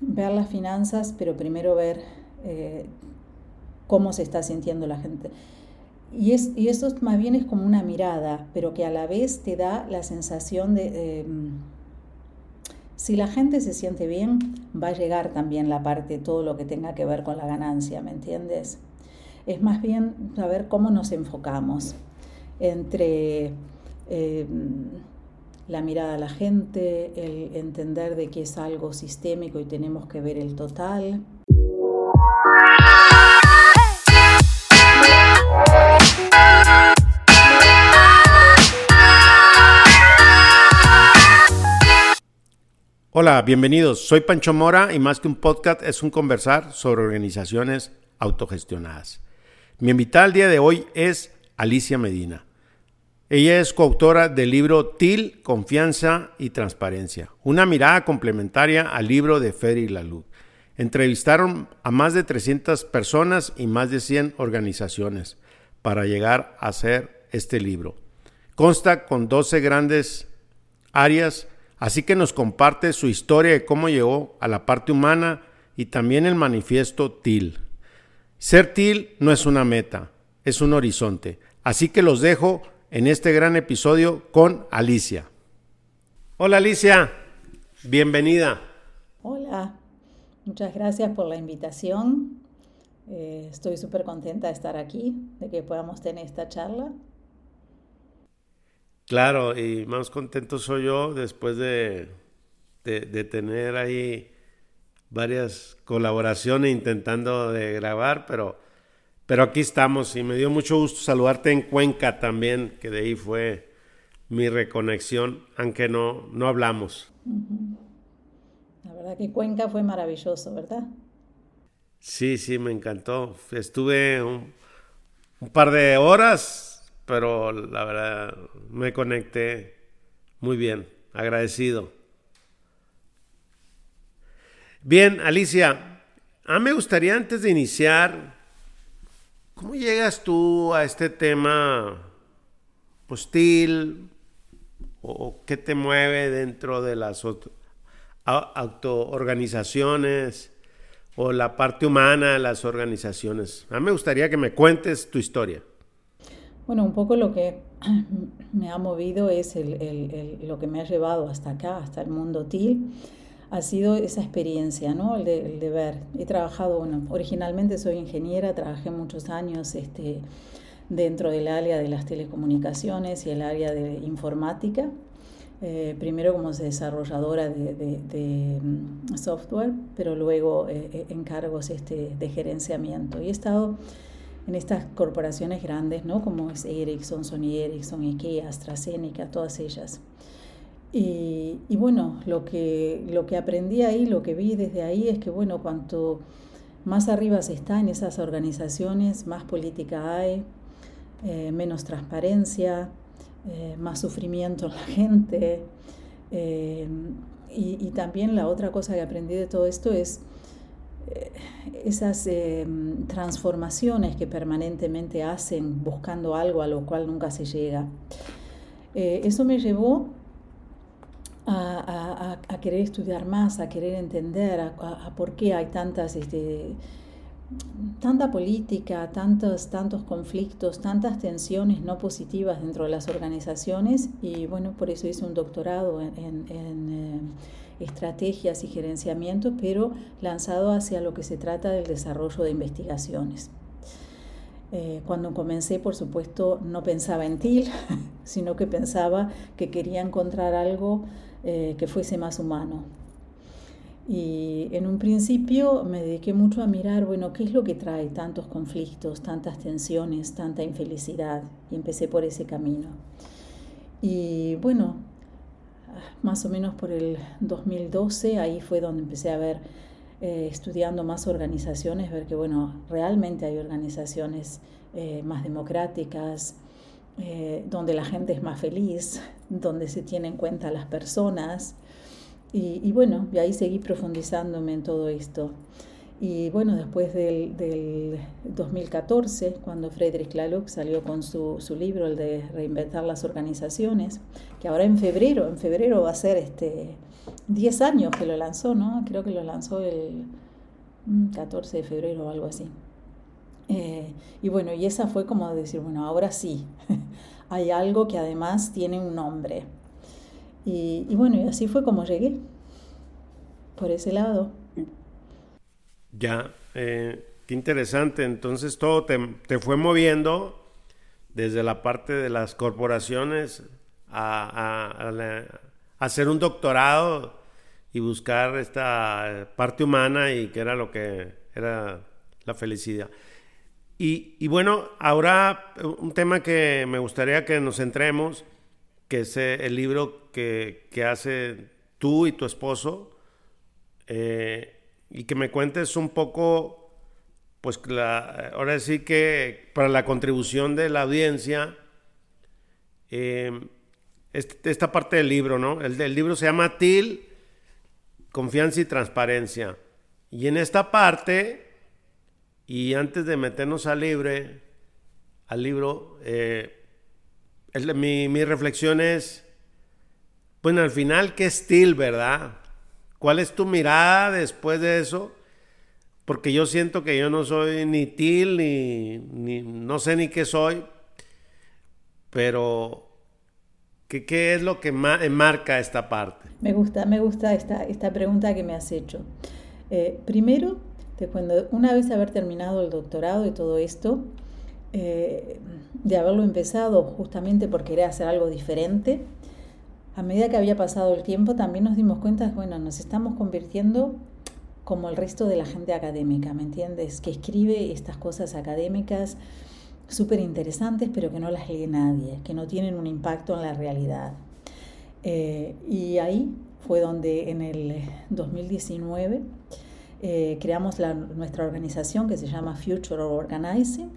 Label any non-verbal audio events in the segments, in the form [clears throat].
ver las finanzas, pero primero ver eh, cómo se está sintiendo la gente. Y, es, y esto más bien es como una mirada, pero que a la vez te da la sensación de... Em, si la gente se siente bien, va a llegar también la parte, todo lo que tenga que ver con la ganancia, ¿me entiendes? Es más bien saber cómo nos enfocamos entre em, la mirada a la gente, el entender de que es algo sistémico y tenemos que ver el total. Hola, bienvenidos. Soy Pancho Mora y más que un podcast es un conversar sobre organizaciones autogestionadas. Mi invitada al día de hoy es Alicia Medina. Ella es coautora del libro TIL, Confianza y Transparencia, una mirada complementaria al libro de Federic Lalud. Entrevistaron a más de 300 personas y más de 100 organizaciones para llegar a hacer este libro. Consta con 12 grandes áreas Así que nos comparte su historia de cómo llegó a la parte humana y también el manifiesto TIL. Ser TIL no es una meta, es un horizonte. Así que los dejo en este gran episodio con Alicia. Hola Alicia, bienvenida. Hola, muchas gracias por la invitación. Eh, estoy súper contenta de estar aquí, de que podamos tener esta charla. Claro, y más contento soy yo después de, de, tener ahí varias colaboraciones intentando de grabar, pero, pero aquí estamos y me dio mucho gusto saludarte en Cuenca también, que de ahí fue mi reconexión, aunque no, no hablamos. La verdad que Cuenca fue maravilloso, ¿verdad? Sí, sí, me encantó. Estuve un, un par de horas pero la verdad me conecté muy bien, agradecido. Bien, Alicia, a mí me gustaría antes de iniciar, ¿cómo llegas tú a este tema hostil o qué te mueve dentro de las autoorganizaciones o la parte humana de las organizaciones? A mí me gustaría que me cuentes tu historia. Bueno, un poco lo que [clears throat] me ha movido es lo que me ha llevado hasta acá, hasta el mundo TIL, ha sido esa experiencia, ¿no? El de, ver. He trabajado, bueno, originalmente soy ingeniera, trabajé muchos años este, dentro del área de las telecomunicaciones y el área de informática. Eh, primero como desarrolladora de, mm, software, pero luego eh, eh, encargos este, de gerenciamiento. Y he estado en estas corporaciones grandes, ¿no? como es Ericsson, Sony Ericsson, IKEA, AstraZeneca, todas ellas. Y, bueno, lo que, lo que aprendí ahí, lo que vi desde ahí es que, bueno, cuanto más arriba se está en esas organizaciones, más política hay, eh, menos transparencia, eh, más sufrimiento en la [laughs] gente. Eh, y, y, también la otra cosa que aprendí de todo esto es esas em, transformaciones que permanentemente hacen buscando algo a lo cual nunca se llega. Eh, eso me llevó a, querer estudiar más, a querer entender a, por qué hay tantas, este, tanta política, tantos, tantos conflictos, tantas tensiones no positivas dentro de las organizaciones y bueno, por eso hice un doctorado en, eh, estrategias y gerenciamiento, pero lanzado hacia lo que se trata del desarrollo de investigaciones. Eh, cuando comencé, por supuesto, no pensaba en TIL, [laughs] sino que pensaba que quería encontrar algo eh, que fuese más humano. Y en un principio me dediqué mucho a mirar, bueno, ¿qué es lo que trae tantos conflictos, tantas tensiones, tanta infelicidad? Y empecé por ese camino. Y bueno, más o menos por el 2012, ahí fue donde empecé a ver, eh, estudiando más organizaciones, ver que, bueno, realmente hay organizaciones eh, más democráticas, donde la gente es más feliz, donde se tienen en cuenta las personas. Y, bueno, y ahí seguí profundizándome en todo esto. Y bueno, después del, del 2014, cuando Friedrich Laloux salió con su, su, libro, el de Reinventar las Organizaciones, que ahora en febrero, en febrero va a ser este, 10 años que lo lanzó, ¿no? Creo que lo lanzó el 14 mm, de febrero o algo así. Eh, y bueno, y esa fue como decir, bueno, ahora sí, [laughs] hay algo que además tiene un nombre. Y, bueno, y así fue como llegué, por ese lado. Ya, eh, qué interesante. Entonces todo te, te, fue moviendo desde la parte de las corporaciones a, a hacer un doctorado y buscar esta parte humana y que era lo que era la felicidad. Y, bueno, ahora un tema que me gustaría que nos centremos, que es eh, el libro que, que hace tú y tu esposo, eh, y que me cuentes un poco, pues la, ahora sí que para la contribución de la audiencia, eh, esta parte del libro, ¿no? El, el libro se llama TIL, Confianza y Transparencia. Y en esta parte y antes de meternos al libre, al libro, eh, mi, mi, reflexión es, bueno, al final, ¿qué estilo, verdad? ¿Cuál es tu mirada después de eso? Porque yo siento que yo no soy ni til, ni, ni no sé ni qué soy, pero ¿qué, qué es lo que marca esta parte? Me gusta, me gusta esta, esta pregunta que me has hecho. Eh, primero, cuando una vez haber terminado el doctorado y todo esto, eh, de haberlo empezado justamente por querer hacer algo diferente, a medida que había pasado el tiempo también nos dimos cuenta, bueno, nos estamos convirtiendo como el resto de la gente académica, ¿me entiendes? Que escribe estas cosas académicas súper interesantes, pero que no las lee nadie, que no tienen un impacto en la realidad. Eh, y ahí fue donde en el 2019 eh, creamos nuestra organización que se llama Future Organizing,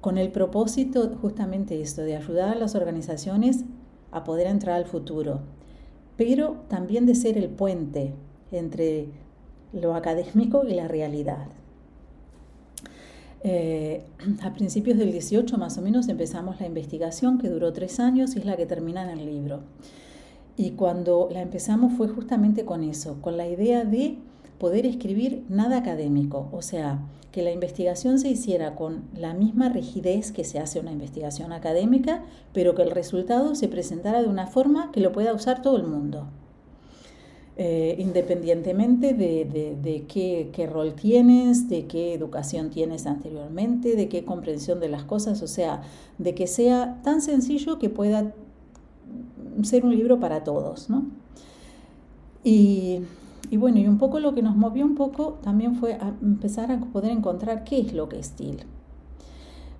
con el propósito justamente esto, de ayudar a las organizaciones a poder entrar al futuro, pero también de ser el puente entre lo académico y la realidad. Eh, a principios del 18 más o menos empezamos la investigación que duró tres años y es la que termina en el libro. Y cuando la empezamos fue justamente con eso, con la idea de poder escribir nada académico, o sea, que la investigación se hiciera con la misma rigidez que se hace una investigación académica, pero que el resultado se presentara de una forma que lo pueda usar todo el mundo. Eh, independientemente de, qué, qué, rol tienes, de qué educación tienes anteriormente, de qué comprensión de las cosas, o sea, de que sea tan sencillo que pueda ser un libro para todos. ¿no? Y y bueno, y un poco lo que nos movió un poco también fue empezar a poder encontrar qué es lo que es TIL.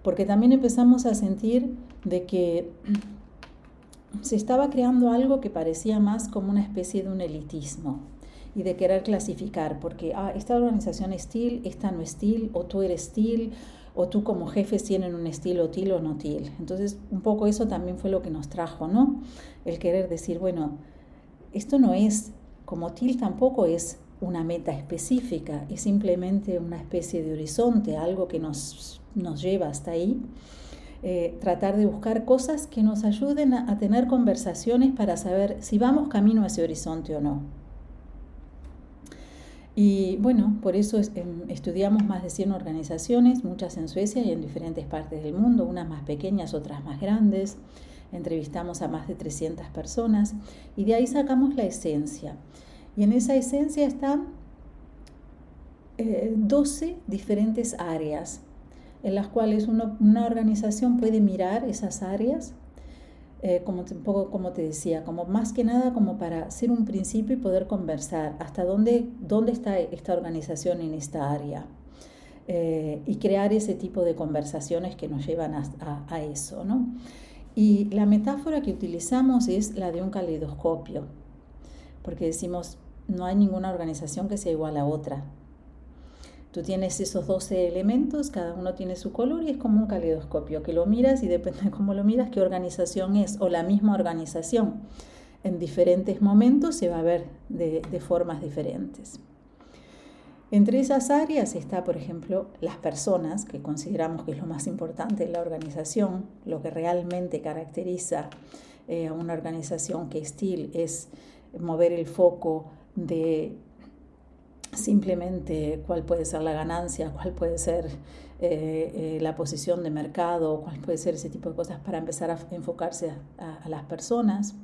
Porque también empezamos a sentir de que se estaba creando algo que parecía más como una especie de un elitismo y de querer clasificar, porque ah, esta organización es TIL, esta no es TIL, o tú eres TIL, o tú como jefes tienen un estilo TIL o no TIL. Entonces, un poco eso también fue lo que nos trajo, ¿no? El querer decir, bueno, esto no es como TIL tampoco es una meta específica, es simplemente una especie de horizonte, algo que nos, nos lleva hasta ahí. Eh, tratar de buscar cosas que nos ayuden a, tener conversaciones para saber si vamos camino a ese horizonte o no. Y bueno, por eso em, estudiamos más de 100 organizaciones, muchas en Suecia y en diferentes partes del mundo, unas más pequeñas, otras más grandes. Entrevistamos a más de 300 personas y de ahí sacamos la esencia. Y en esa esencia están 12 eh, diferentes áreas en las cuales una organización puede mirar esas áreas, eh, como un poco como te decía, como más que nada como para ser un principio y poder conversar hasta dónde, dónde está esta organización en esta área. Eh, y crear ese tipo de conversaciones que nos llevan a, a eso. ¿no? Y la metáfora que utilizamos es la de un caleidoscopio, porque decimos, no hay ninguna organización que sea igual a otra. Tú tienes esos 12 elementos, cada uno tiene su color y es como un caleidoscopio, que lo miras y depende de cómo lo miras, qué organización es, o la misma organización. En diferentes momentos se va a ver de, de formas diferentes. Entre esas áreas está, por ejemplo, las personas, que consideramos que es lo más importante en la organización, lo que realmente caracteriza eh, a una organización que Steel es mover el foco de simplemente cuál puede ser la ganancia, cuál puede ser eh, eh, la posición de mercado, cuál puede ser ese tipo de cosas para empezar a enfocarse a, las personas.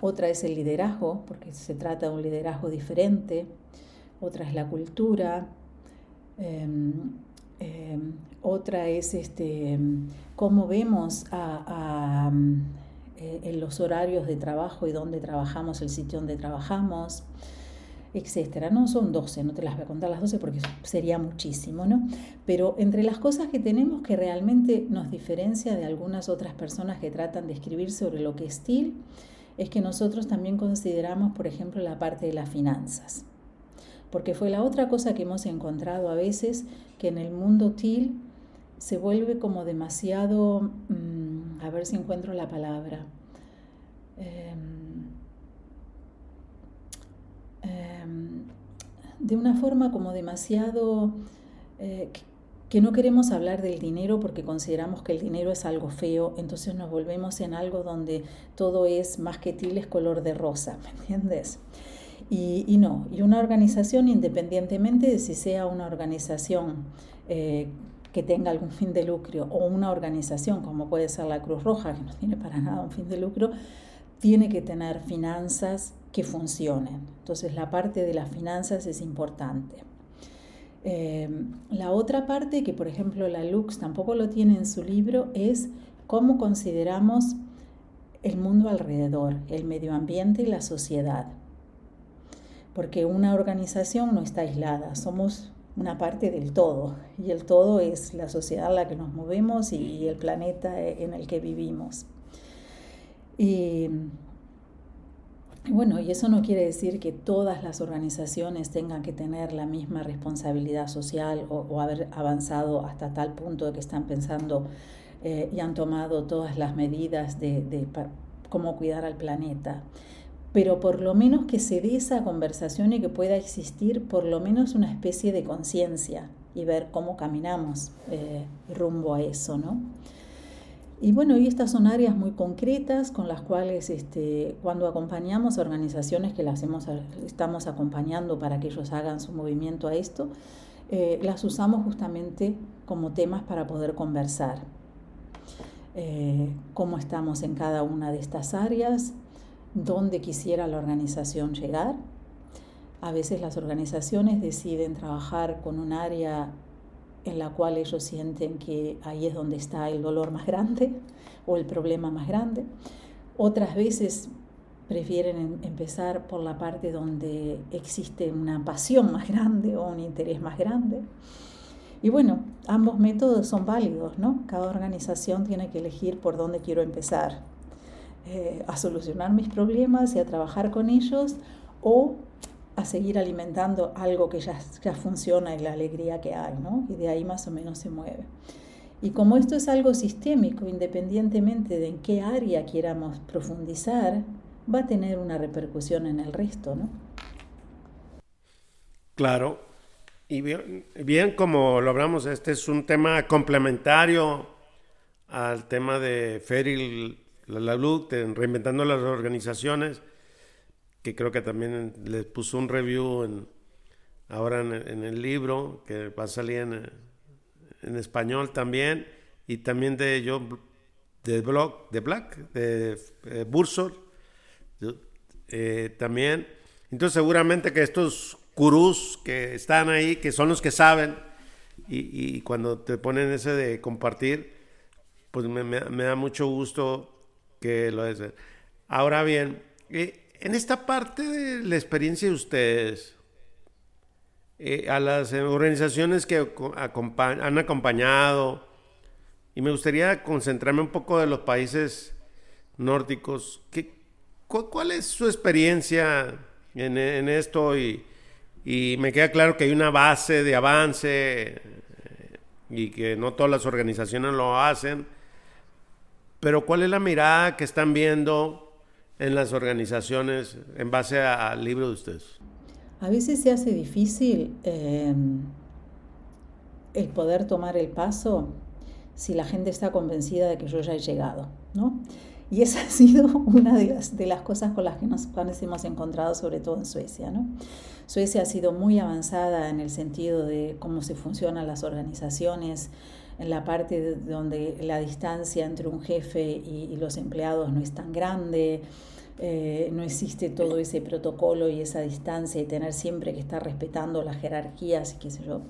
Otra es el liderazgo, porque se trata de un liderazgo diferente. Otra es la cultura. Em, em, otra es este, cómo vemos a, eh, en los horarios de trabajo y dónde trabajamos, el sitio donde trabajamos etcétera. No son 12, no te las voy a contar las 12 porque sería muchísimo, ¿no? Pero entre las cosas que tenemos que realmente nos diferencia de algunas otras personas que tratan de escribir sobre lo que es TIL, es que nosotros también consideramos, por ejemplo, la parte de las finanzas. Porque fue la otra cosa que hemos encontrado a veces, que en el mundo TIL se vuelve como demasiado, mm, a ver si encuentro la palabra, em, Em, de una forma como demasiado eh, que no queremos hablar del dinero porque consideramos que el dinero es algo feo, entonces nos volvemos en algo donde todo es más que tiles color de rosa, [laughs] ¿me entiendes? Y, no, y una organización, independientemente de si sea una organización eh, que tenga algún fin de lucro o una organización como puede ser la Cruz Roja, que no tiene para nada un fin de lucro, tiene que tener finanzas que funcionen. Entonces la parte de las finanzas es importante. Eh, la otra parte, que por ejemplo la Lux tampoco lo tiene en su libro, es cómo consideramos el mundo alrededor, el medio ambiente y la sociedad. Porque una organización no está aislada, somos una parte del todo y el todo es la sociedad en la que nos movemos y el planeta en el que vivimos. Y bueno, y eso no quiere decir que todas las organizaciones tengan que tener la misma responsabilidad social o, haber avanzado hasta tal punto de que están pensando eh, y han tomado todas las medidas de, cómo cuidar al planeta. Pero por lo menos que se dé esa conversación y que pueda existir por lo menos una especie de conciencia y ver cómo caminamos eh, rumbo a eso, ¿no? Y bueno, estas son áreas muy concretas con las cuales este, cuando acompañamos a organizaciones que las hemos, estamos acompañando para que ellos hagan su movimiento a esto, eh, las usamos justamente como temas para poder conversar. Eh, cómo estamos en cada una de estas áreas, dónde quisiera la organización llegar. A veces las organizaciones deciden trabajar con un área en la cual ellos sienten que ahí es donde está el dolor más grande o el problema más grande. Otras veces prefieren em, empezar por la parte donde existe una pasión más grande o un interés más grande. Y bueno, ambos métodos son válidos, ¿no? Cada organización tiene que elegir por dónde quiero empezar, eh, a solucionar mis problemas y a trabajar con ellos o a seguir alimentando algo que ya, ya funciona y la alegría que hay, ¿no? Y de ahí más o menos se mueve. Y como esto es algo sistémico, independientemente de en qué área quieramos profundizar, va a tener una repercusión en el resto, ¿no? Claro. Y bien, bien como lo hablamos, este es un tema complementario al tema de Feril Lalud, reinventando las organizaciones que creo que también les puso un review en, ahora en, el libro, que va a salir en, español también, y también de yo, de blog, de Black, de eh, Bursor, eh, también. Entonces seguramente que estos gurús que están ahí, que son los que saben, y, cuando te ponen ese de compartir, pues me, me, da mucho gusto que lo es. Ahora bien, eh, en esta parte de la experiencia de ustedes, eh, a las organizaciones que han acompañado, y me gustaría concentrarme un poco de los países nórdicos, ¿cuál, es su experiencia en, esto? Y, me queda claro que hay una base de avance eh, y que no todas las organizaciones lo hacen, pero ¿cuál es la mirada que están viendo? en las organizaciones en base al libro de ustedes? A veces se hace difícil em, el poder tomar el paso si la gente está convencida de que yo ya he llegado, ¿no? Y esa [laughs] ha sido una de las, de las cosas con las que nos, hemos encontrado, sobre todo en Suecia. ¿no? Suecia ha sido muy avanzada en el sentido de cómo se funcionan las organizaciones, en la parte donde la distancia entre un jefe y, los empleados no es tan grande, eh, no existe todo ese protocolo y esa distancia y tener siempre que estar respetando las jerarquías y qué sé yo.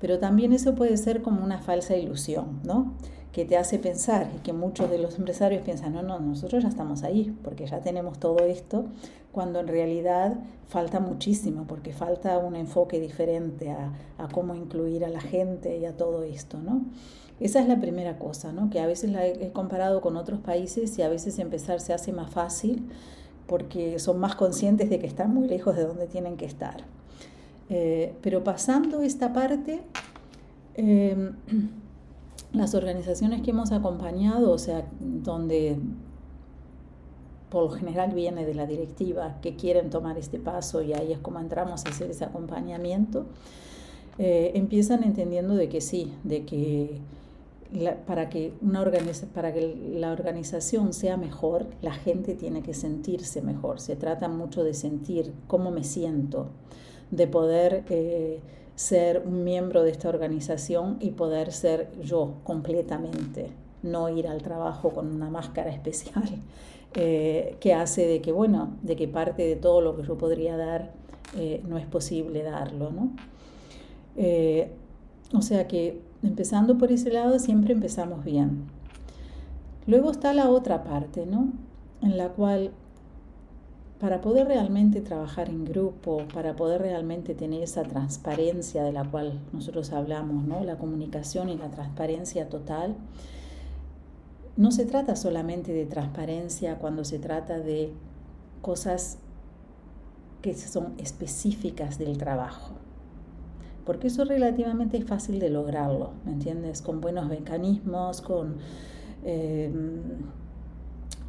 Pero también eso puede ser como una falsa ilusión, ¿no? Que te hace pensar y que muchos de los empresarios piensan, no, no, nosotros ya estamos ahí, porque ya tenemos todo esto, cuando en realidad falta muchísimo, porque falta un enfoque diferente a, a cómo incluir a la gente y a todo esto, ¿no? Esa es la primera cosa, ¿no? Que a veces la he comparado con otros países y a veces empezar se hace más fácil porque son más conscientes de que están muy lejos de donde tienen que estar. Eh, pero pasando esta parte, eh, [clears throat] las organizaciones que hemos acompañado, o sea, donde por lo general viene de la directiva que quieren tomar este paso y ahí es como entramos a hacer ese acompañamiento, eh, empiezan entendiendo de que sí, de que para, que una para que la organización sea mejor, la gente tiene que sentirse mejor. Se trata mucho de sentir cómo me siento, de poder... Eh, ser un miembro de esta organización y poder ser yo completamente, no ir al trabajo con una máscara [laughs] especial eh, que hace de que, bueno, de que parte de todo lo que yo podría dar eh, no es posible darlo, ¿no? Eh, o sea que empezando por ese lado siempre empezamos bien. Luego está la otra parte, ¿no? En la cual para poder realmente trabajar en grupo, para poder realmente tener esa transparencia de la cual nosotros hablamos, ¿no? la comunicación y la transparencia total, no se trata solamente de transparencia cuando se trata de cosas que son específicas del trabajo, porque eso relativamente es fácil de lograrlo, ¿me entiendes? Con buenos mecanismos, con... Eh,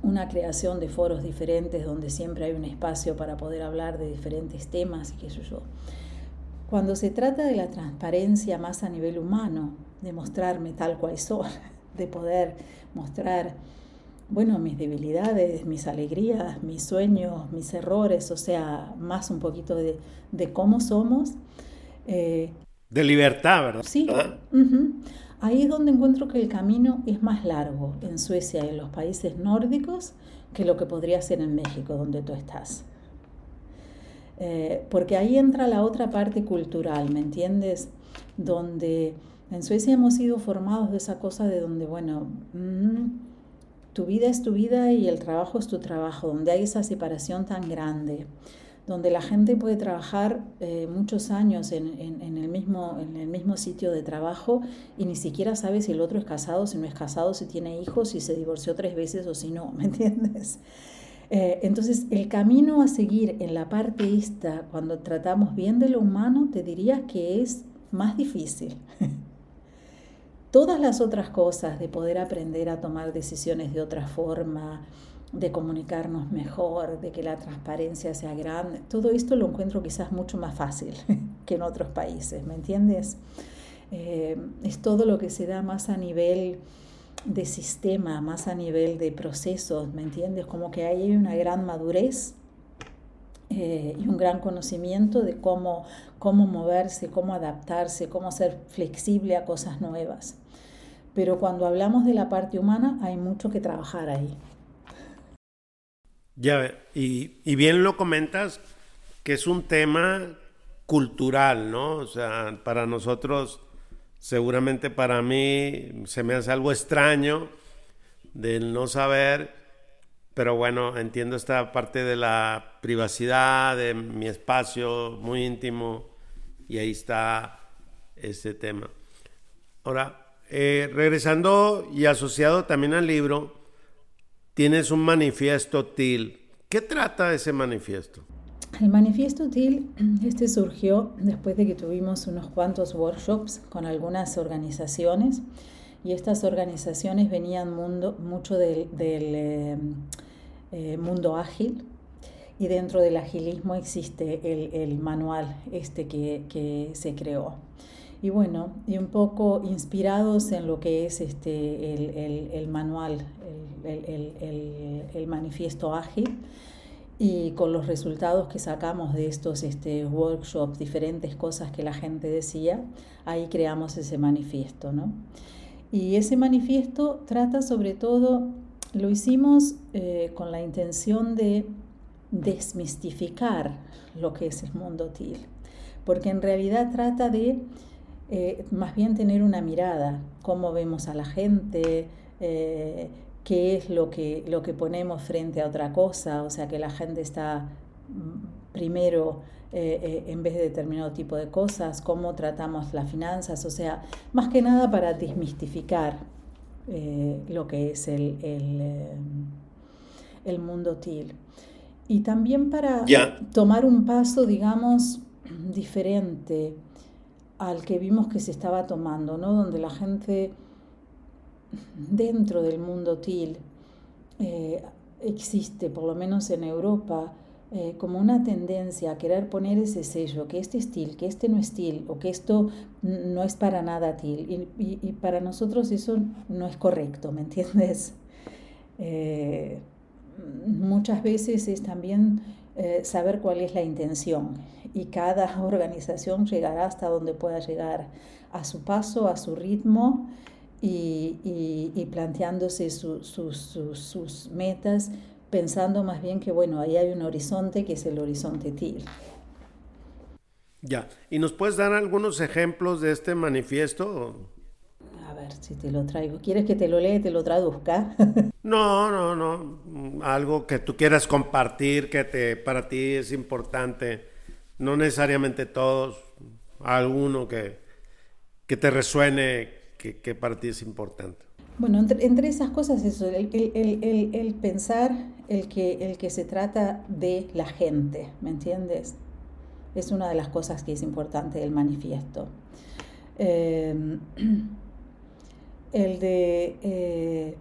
una creación de foros diferentes donde siempre hay un espacio para poder hablar de diferentes temas y qué sé yo. Cuando se trata de la transparencia más a nivel humano, de mostrarme tal cual soy, [laughs] de poder mostrar, bueno, mis debilidades, mis alegrías, mis sueños, mis errores, o sea, más un poquito de, de cómo somos. Eh, de libertad, ¿verdad? Sí. Ahí es donde encuentro que el camino es más largo en Suecia y en los países nórdicos que lo que podría ser en México, donde tú estás. Eh, porque ahí entra la otra parte cultural, ¿me entiendes? Donde en Suecia hemos sido formados de esa cosa de donde, bueno, mm, tu vida es tu vida y el trabajo es tu trabajo, donde hay esa separación tan grande donde la gente puede trabajar eh, muchos años en, el mismo, en el mismo sitio de trabajo y ni siquiera sabe si el otro es casado, si no es casado, si tiene hijos, si se divorció tres veces o si no, [laughs] ¿me entiendes? Eh, entonces, el camino a seguir en la parte esta, cuando tratamos bien de lo humano, te diría que es más difícil. [laughs] Todas las otras cosas de poder aprender a tomar decisiones de otra forma, de comunicarnos mejor, de que la transparencia sea grande. Todo esto lo encuentro quizás mucho más fácil [laughs] que en otros países, ¿me entiendes? Eh, es todo lo que se da más a nivel de sistema, más a nivel de procesos, ¿me entiendes? Como que hay una gran madurez eh, y un gran conocimiento de cómo, cómo moverse, cómo adaptarse, cómo ser flexible a cosas nuevas. Pero cuando hablamos de la parte humana hay mucho que trabajar ahí. Ya, y, y bien lo comentas, que es un tema cultural, ¿no? O sea, para nosotros, seguramente para mí, se me hace algo extraño del no saber, pero bueno, entiendo esta parte de la privacidad, de mi espacio muy íntimo, y ahí está ese tema. Ahora, eh, regresando y asociado también al libro, tienes un manifiesto TIL. ¿Qué trata ese manifiesto? El manifiesto TIL este surgió después de que tuvimos unos cuantos workshops con algunas organizaciones y estas organizaciones venían mundo, mucho del, eh, eh, mundo ágil y dentro del agilismo existe el, manual este que se creó. Y bueno, y un poco inspirados en lo que es este, el, manual, el, manifiesto ágil, y con los resultados que sacamos de estos este, workshops, diferentes cosas que la gente decía, ahí creamos ese manifiesto. ¿no? Y ese manifiesto trata sobre todo, lo hicimos eh, con la intención de desmistificar lo que es el mundo TIL, porque en realidad trata de eh, más bien tener una mirada, cómo vemos a la gente, eh, qué es lo que, lo que ponemos frente a otra cosa, o sea que la gente está mm, primero eh, en vez de determinado tipo de cosas, cómo tratamos las finanzas, o sea, más que nada para desmistificar lo que es el, el, mundo TIL. Y también para tomar un paso, digamos, diferente al que vimos que se estaba tomando, ¿no? donde la gente dentro del mundo TIL eh, existe, por lo menos en Europa, eh, como una tendencia a querer poner ese sello, que este es TIL, que este no es TIL, o que esto no es para nada TIL. Y, para nosotros eso no es correcto, ¿me entiendes? [laughs] Eh, muchas veces es también saber cuál es la intención y cada [laughs] organización llegará hasta donde pueda llegar a su paso, a su ritmo y, planteándose sus, metas, pensando más bien que, bueno, ahí hay un horizonte que es el horizonte TIL. Ya, ¿y nos puedes dar algunos ejemplos de este manifiesto? A ver si te lo traigo. ¿Quieres que te lo lea y te lo traduzca? [laughs] no, no, no. Algo que tú quieras compartir, que te, para ti es importante. No necesariamente todos. Alguno que, que te resuene, que, que es importante. Bueno, entre, esas cosas eso, el, el, el, pensar el que, el que se trata de la gente, ¿me entiendes? Es una de las cosas que es importante del manifiesto. Eh, [clears throat] el de eh,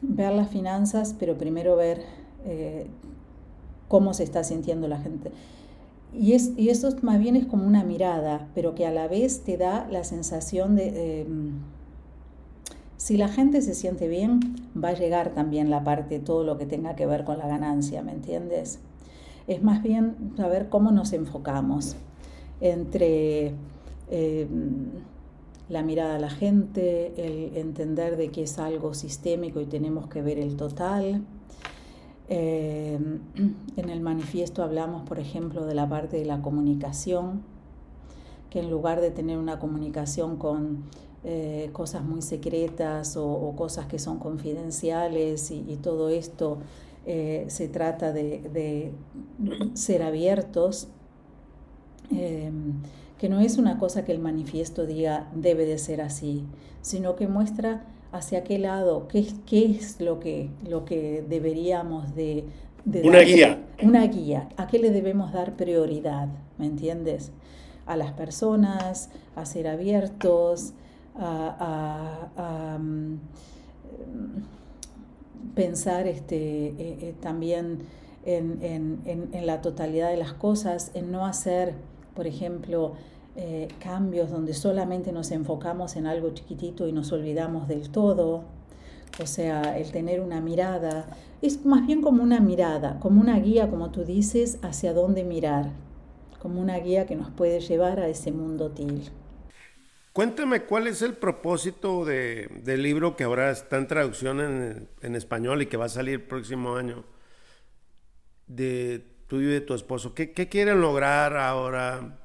ver las finanzas, pero primero ver eh, cómo se está sintiendo la gente. Y, es, y eso más bien es como una mirada, pero que a la vez te da la sensación de, em, si la gente se siente bien, va a llegar también la parte, todo lo que tenga que ver con la ganancia, ¿me entiendes? Es más bien saber cómo nos enfocamos entre... Em, la mirada a la gente, el entender de que es algo sistémico y tenemos que ver el total. Eh, [clears throat] en el manifiesto hablamos, por ejemplo, de la parte de la comunicación, que en lugar de tener una comunicación con eh, cosas muy secretas o, cosas que son confidenciales y, todo esto, eh, se trata de, de [clears throat] ser abiertos que no es una cosa que el manifiesto diga debe de ser así, sino que muestra hacia qué lado, qué, qué es lo que, lo que deberíamos de... una guía. Una guía, a qué le debemos dar prioridad, ¿me entiendes? A las personas, a ser abiertos, a, mm, pensar este, eh, eh, también en, en, en la totalidad de las cosas, en no hacer por ejemplo, eh, cambios donde solamente nos enfocamos en algo chiquitito y nos olvidamos del todo. O sea, el tener una mirada, es más bien como una mirada, como una guía, como tú dices, hacia dónde mirar, como una guía que nos puede llevar a ese mundo til. Cuéntame cuál es el propósito de, del libro que ahora está en traducción en, en, español y que va a salir el próximo año, de tuyo y de tu esposo. ¿Qué, qué quieren lograr ahora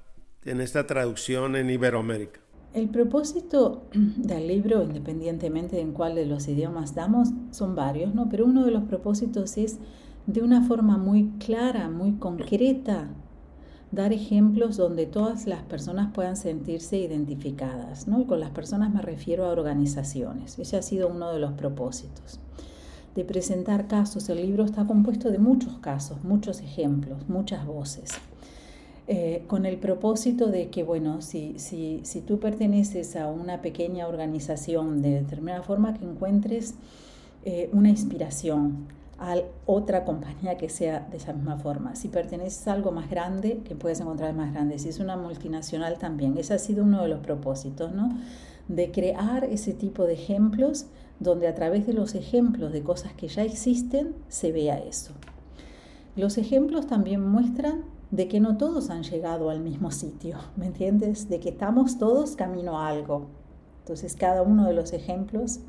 en esta traducción en Iberoamérica? El propósito [clears throat] del libro, independientemente en cuál de los idiomas damos, son varios, ¿no? Pero uno de los propósitos es de una forma muy clara, muy concreta, dar ejemplos donde todas las personas puedan sentirse identificadas, ¿no? Y con las personas me refiero a organizaciones. Ese ha sido uno de los propósitos de presentar casos. El libro está compuesto de muchos casos, muchos ejemplos, muchas voces. Eh, con el propósito de que, bueno, si, si, si tú perteneces a una pequeña organización de determinada forma, que encuentres eh, una inspiración, a otra compañía que sea de esa misma forma. Si perteneces a algo más grande, que puedes encontrar más grande. Si es una multinacional también. Ese ha sido uno de los propósitos, ¿no? De crear ese tipo de ejemplos donde a través de los ejemplos de cosas que ya existen se vea eso. Los ejemplos también muestran de que no todos han llegado al mismo sitio, [laughs] ¿me entiendes? De que estamos todos camino a algo. Entonces cada uno de los ejemplos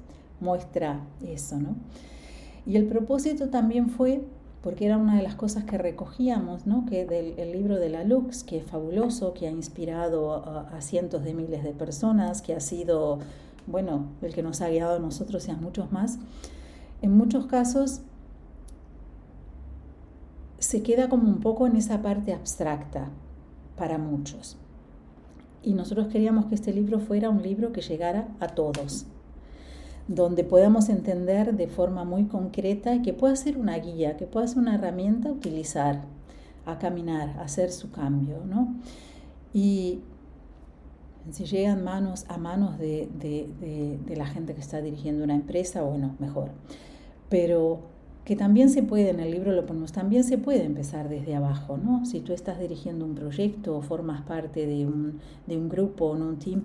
muestra eso, ¿no? Y el propósito también fue, porque era una de las cosas que recogíamos, ¿no? que del el libro de la Lux, que es fabuloso, que ha inspirado a, cientos de miles de personas, que ha sido, bueno, el que nos ha guiado a nosotros y a muchos más, en muchos casos se queda como un poco en esa parte abstracta para muchos. Y nosotros queríamos que este libro fuera un libro que llegara a todos, donde podamos entender de forma muy concreta y que pueda ser una guía, que pueda ser una herramienta a utilizar, a caminar, a hacer su cambio, ¿no? Y si llegan manos a manos de, de la gente que está dirigiendo una empresa, bueno, mejor. Pero que también se puede, en el libro lo ponemos, también se puede empezar desde abajo, ¿no? Si tú estás dirigiendo un proyecto o formas parte de un, de un grupo o un team,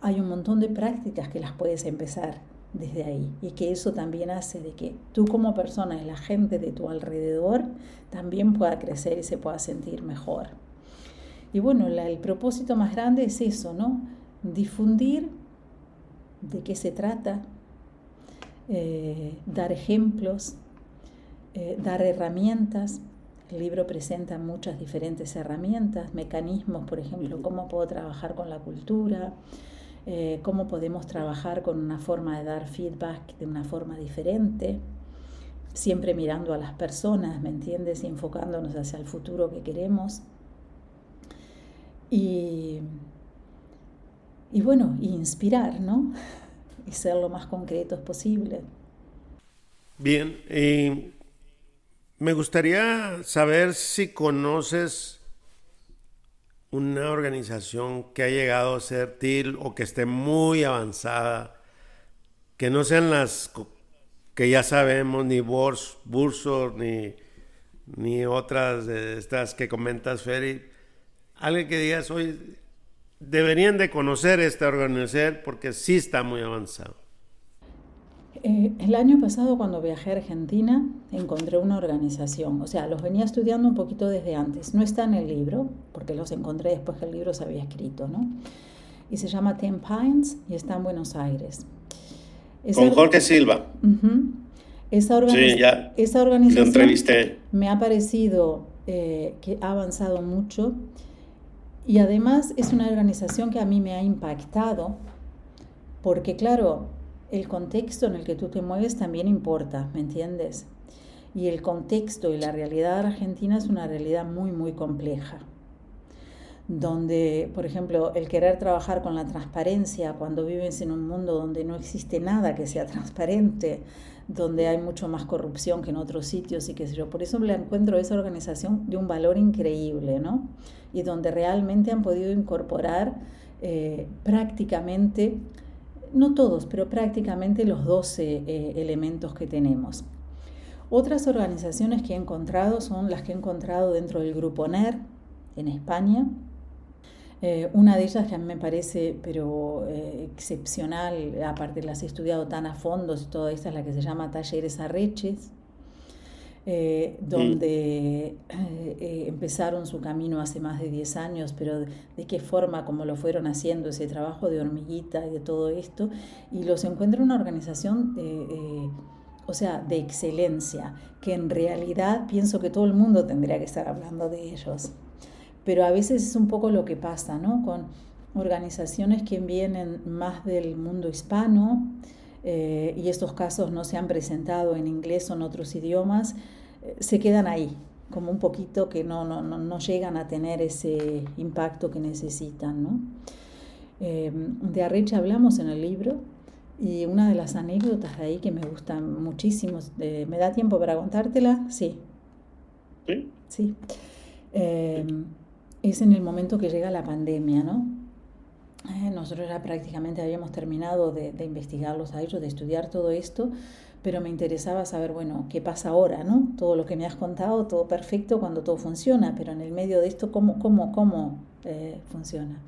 hay un montón de prácticas que las puedes empezar desde ahí y que eso también hace de que tú como persona y la gente de tu alrededor también pueda crecer y se pueda sentir mejor. Y bueno, el propósito más grande es eso, ¿no? Difundir de qué se trata, eh, dar ejemplos, eh, dar herramientas. El libro presenta muchas diferentes herramientas, mecanismos, por ejemplo, cómo puedo trabajar con la cultura, eh, cómo podemos trabajar con una forma de dar feedback de una forma diferente, siempre mirando a las personas, ¿me entiendes? Y enfocándonos hacia el futuro que queremos. Y, y bueno, inspirar, ¿no? [laughs] Y ser lo más concretos posible. Bien, me gustaría saber si conoces una organización que ha llegado a ser TIL o que esté muy avanzada, que no sean las que ya sabemos, ni Bors, Bursor, ni, ni otras de estas que comentas, Ferry. Alguien que digas, hoy deberían de conocer esta organización porque sí está muy avanzado. Eh, el año pasado cuando viajé a Argentina encontré una organización, o sea, los venía estudiando un poquito desde antes. No está en el libro, porque los encontré después que el libro se había escrito, ¿no? Y se llama Ten Pines y está en Buenos Aires. Con Jorge Silva. esa, sí, ya esa organización lo entrevisté. me ha parecido eh, que ha avanzado mucho y además es una organización que a mí me ha impactado porque claro, el contexto en el que tú te mueves también importa, ¿me entiendes? Y el contexto y la realidad argentina es una realidad muy, muy compleja. Donde, por ejemplo, el querer trabajar con la transparencia cuando vives en un mundo donde no existe nada que sea transparente, donde hay mucho más corrupción que en otros sitios y qué sé yo. Por eso le encuentro esa organización de un valor increíble, ¿no? Y donde realmente han podido incorporar eh, prácticamente no todos, pero prácticamente los 12 eh, elementos que tenemos. Otras organizaciones que he encontrado son las que he encontrado dentro del grupo NER en España. Eh, una de ellas que a mí me parece pero eh, excepcional, aparte las he estudiado tan a fondo y toda esta es la que se llama Talleres Arreches, eh, donde eh, eh, empezaron su camino hace más de 10 años, pero de, qué forma, cómo lo fueron haciendo, ese trabajo de hormiguita y de todo esto, y los encuentro una organización, o sea, de excelencia, que en realidad pienso que todo el mundo tendría que estar hablando de ellos. Pero a veces es un poco lo que pasa, ¿no? Con organizaciones que vienen más del mundo hispano, eh, y estos casos no se han presentado en inglés o en otros idiomas, eh, se quedan ahí, como un poquito que no, no, no, llegan a tener ese impacto que necesitan. ¿no? Eh, de Arrecha hablamos en el libro y una de las anécdotas de ahí que me gustan muchísimo, ¿me da tiempo para contártela? Sí. Sí. Sí. Es en el momento que llega la pandemia, ¿no? Eh, nosotros ya prácticamente habíamos terminado de, investigarlos a de estudiar todo esto, pero me interesaba saber, bueno, qué pasa ahora, ¿no? Todo lo que me has contado, todo perfecto cuando todo funciona, pero en el medio de esto, ¿cómo, cómo, cómo eh, funciona?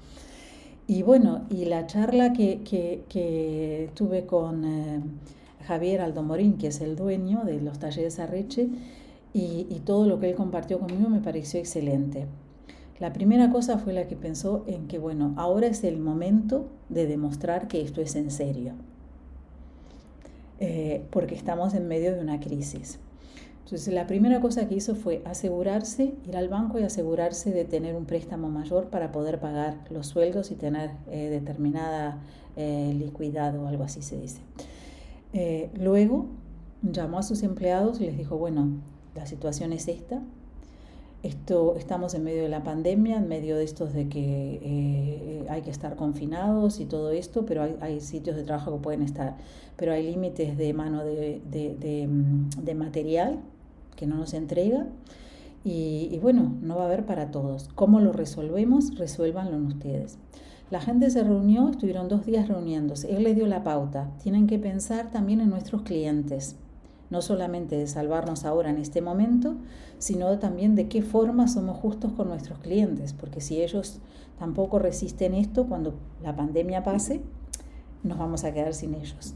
Y bueno, y la charla que, que, tuve con eh, Javier Aldomorín, que es el dueño de los talleres Arreche, y, y todo lo que él compartió conmigo me pareció excelente. La primera cosa fue la que pensó en que, bueno, ahora es el momento de demostrar que esto es en serio, eh, porque estamos en medio de una crisis. Entonces, la primera cosa que hizo fue asegurarse, ir al banco y asegurarse de tener un préstamo mayor para poder pagar los sueldos y tener eh, determinada eh, o algo así se dice. luego llamó a sus empleados y les dijo, bueno, la situación es esta, esto, estamos en medio de la pandemia, en medio de estos de que eh, hay que estar confinados y todo esto, pero hay, sitios de trabajo que pueden estar, pero hay límites de mano de, de, mm, material que no nos entrega y, bueno, no va a haber para todos. ¿Cómo lo resolvemos? Resuélvanlo ustedes. La gente se reunió, estuvieron dos días reuniéndose. Él les dio la pauta. Tienen que pensar también en nuestros clientes no solamente de salvarnos ahora en este momento, sino también de qué forma somos justos con nuestros clientes, porque si ellos tampoco resisten esto, cuando la pandemia pase, nos vamos a quedar sin ellos.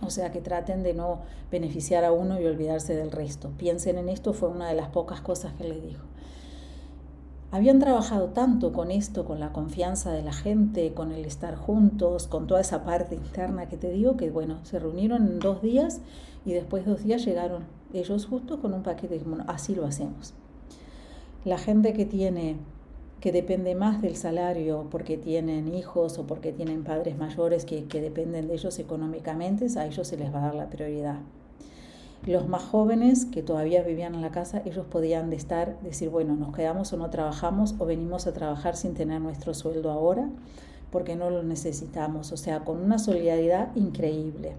O sea que traten de no beneficiar a uno y olvidarse del resto. Piensen en esto, fue una de las pocas cosas que le dijo. Habían trabajado tanto con esto, con la confianza de la gente, con el estar juntos, con toda esa parte interna que te digo, que bueno, se reunieron en dos días y después de dos días llegaron ellos justo con un paquete bueno, así lo hacemos. La gente que tiene, que depende más del salario porque tienen hijos o porque tienen padres mayores que, que dependen de ellos económicamente, a ellos se les va a dar la prioridad. Los más jóvenes que todavía vivían en la casa, ellos podían estar, decir, bueno, nos quedamos o no trabajamos o venimos a trabajar sin tener nuestro sueldo ahora porque no lo necesitamos, o sea, con una solidaridad increíble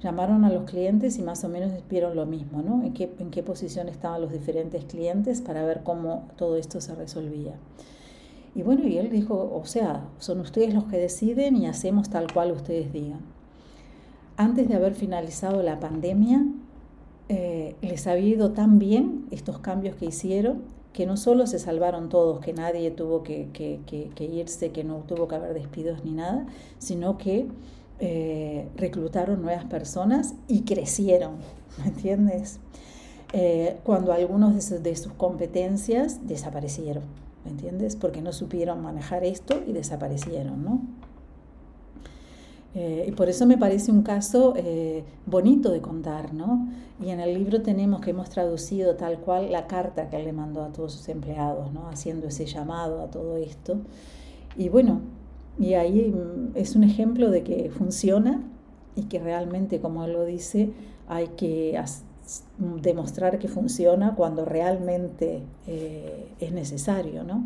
llamaron a los clientes y más o menos vieron lo mismo, ¿no? En qué, en qué posición estaban los diferentes clientes para ver cómo todo esto se resolvía. Y bueno, y él dijo, o sea, son ustedes los que deciden y hacemos tal cual ustedes digan. Antes de haber finalizado la pandemia, eh, les había ido tan bien estos cambios que hicieron que no solo se salvaron todos, que nadie tuvo que, que, que irse, que no tuvo que haber despidos ni nada, sino que eh, reclutaron nuevas personas y crecieron, ¿me entiendes? Eh, cuando algunos de sus, competencias desaparecieron, ¿me entiendes? Porque no supieron manejar esto y desaparecieron, ¿no? Eh, y por eso me parece un caso bonito de contar, ¿no? Y en el libro tenemos que hemos traducido tal cual la carta que él le mandó a todos sus empleados, ¿no? Haciendo ese llamado a todo esto. Y bueno, y ahí mm, es un ejemplo de que funciona y que realmente, como él lo dice, hay que demostrar que funciona cuando realmente eh, es necesario, ¿no?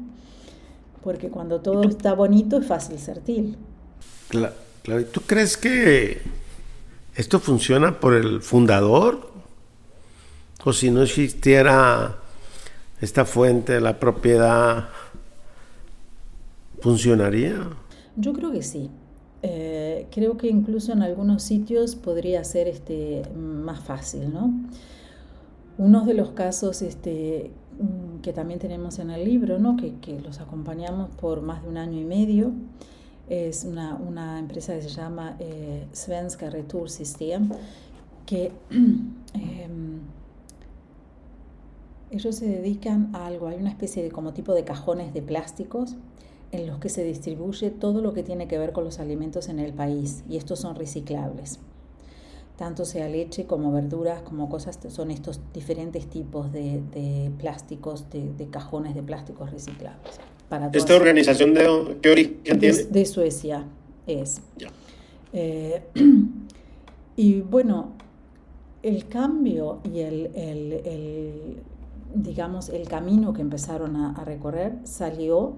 Porque cuando todo está bonito es fácil ser til. Claro, ¿y tú crees que esto funciona por el fundador? O si no existiera esta fuente de la propiedad, ¿funcionaría? Yo creo que sí. Eh, creo que incluso en algunos sitios podría ser este, más fácil, ¿no? Uno de los casos este, mm, que también tenemos en el libro, ¿no? que, que los acompañamos por más de un año y medio, es una, una empresa que se llama eh, Svenska System, que [clears throat] em, ellos se dedican a algo, hay una especie de como tipo de cajones de plásticos en los que se distribuye todo lo que tiene que ver con los alimentos en el país y estos son reciclables. Tanto sea leche como verduras, como cosas, son estos diferentes tipos de, plásticos, de, cajones de plásticos reciclables. Para ¿Esta organización de qué origen tiene? De Suecia es. Eh, [clears throat] y bueno, el cambio y el, digamos, el camino que empezaron a recorrer salió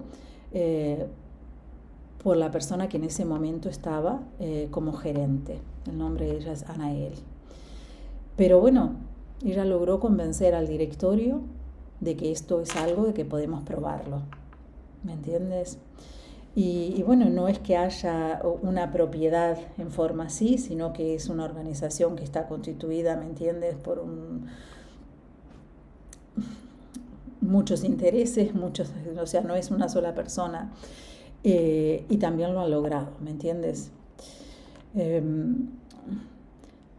eh, por la persona que en ese momento estaba eh, como gerente. El nombre de ella es Anael. Pero bueno, ella logró convencer al directorio de que esto es algo de que podemos probarlo. ¿Me entiendes? Y, bueno, no es que haya una propiedad en forma así, sino que es una organización que está constituida, ¿me entiendes?, por un, muchos intereses, muchos, o sea, no es una sola persona. Eh, y también lo ha logrado, ¿me entiendes? Em,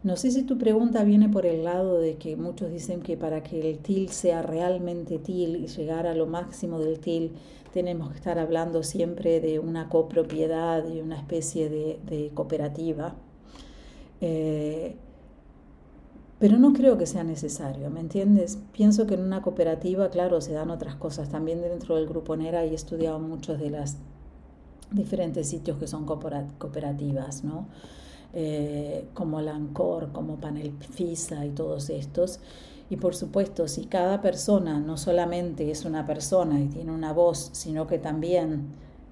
no sé si tu pregunta viene por el lado de que muchos dicen que para que el TIL sea realmente TIL y llegar a lo máximo del TIL, tenemos que estar hablando siempre de una copropiedad y una especie de, cooperativa. Eh, pero no creo que sea necesario, ¿me entiendes? Pienso que en una cooperativa, claro, se dan otras cosas. También dentro del grupo NERA he estudiado muchos de los diferentes sitios que son cooperativas, ¿no? Eh, como la ANCOR, como Panel FISA y todos estos. Y por supuesto, si cada persona no solamente es una persona y tiene una voz, sino que también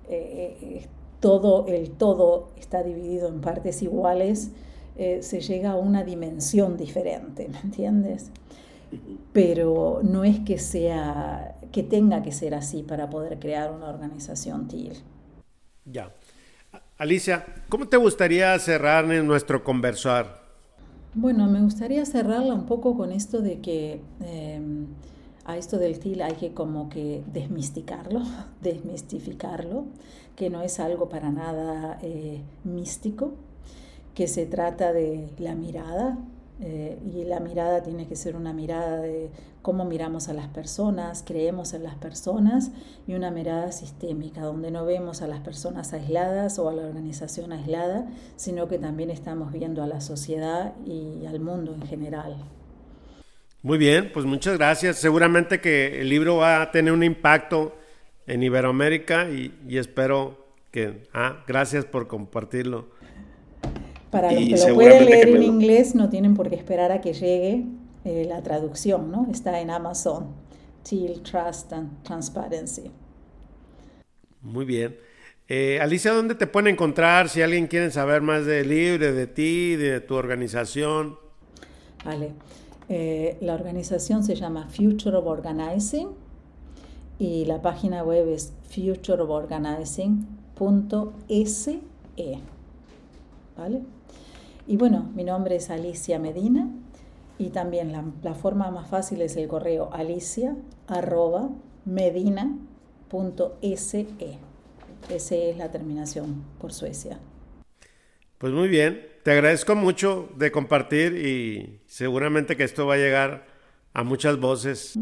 eh, eh, todo el todo está dividido en partes iguales, se llega a una dimensión diferente, ¿me entiendes? Pero no es que sea que tenga que ser así para poder crear una organización TIL. Ya. Alicia, ¿cómo te gustaría cerrar en nuestro conversar? Bueno, me gustaría cerrarla un poco con esto de que em, a esto del TIL hay que como que desmisticarlo, [laughs] desmistificarlo, que no es algo para nada eh, místico, que se trata de la mirada, eh, y la mirada tiene que ser una mirada de cómo miramos a las personas, creemos en las personas y una mirada sistémica, donde no vemos a las personas aisladas o a la organización aislada, sino que también estamos viendo a la sociedad y al mundo en general. Muy bien, pues muchas gracias. Seguramente que el libro va a tener un impacto en Iberoamérica y, y espero que... Ah, gracias por compartirlo. Para los que lo pueden leer en inglés, no tienen por qué esperar a que llegue eh, la traducción, ¿no? Está en Amazon. Till, Trust and Transparency. Muy bien. Eh, Alicia, ¿dónde te pueden encontrar si alguien quiere saber más de Libre, de ti, de tu organización? Vale. Eh, la organización se llama Future of Organizing y la página web es futureoforganizing.se. ¿Vale? Y bueno, mi nombre es Alicia Medina y también la, forma más fácil es el correo alicia arroba medina.se. Ese es la terminación por Suecia. Pues muy bien, te agradezco mucho de compartir y seguramente que esto va a llegar a muchas voces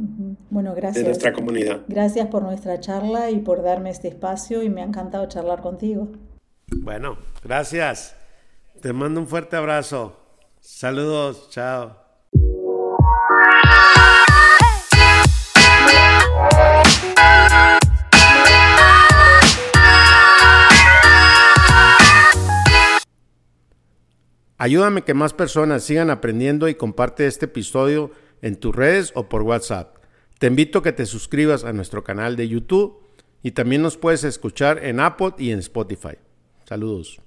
bueno, gracias. de nuestra comunidad. Gracias por nuestra charla y por darme este espacio y me ha encantado charlar contigo. Bueno, gracias. Te mando un fuerte abrazo. Saludos, chao. Ayúdame que más personas sigan aprendiendo y comparte este episodio en tus redes o por WhatsApp. Te invito a que te suscribas a nuestro canal de YouTube y también nos puedes escuchar en Apple y en Spotify. Saludos.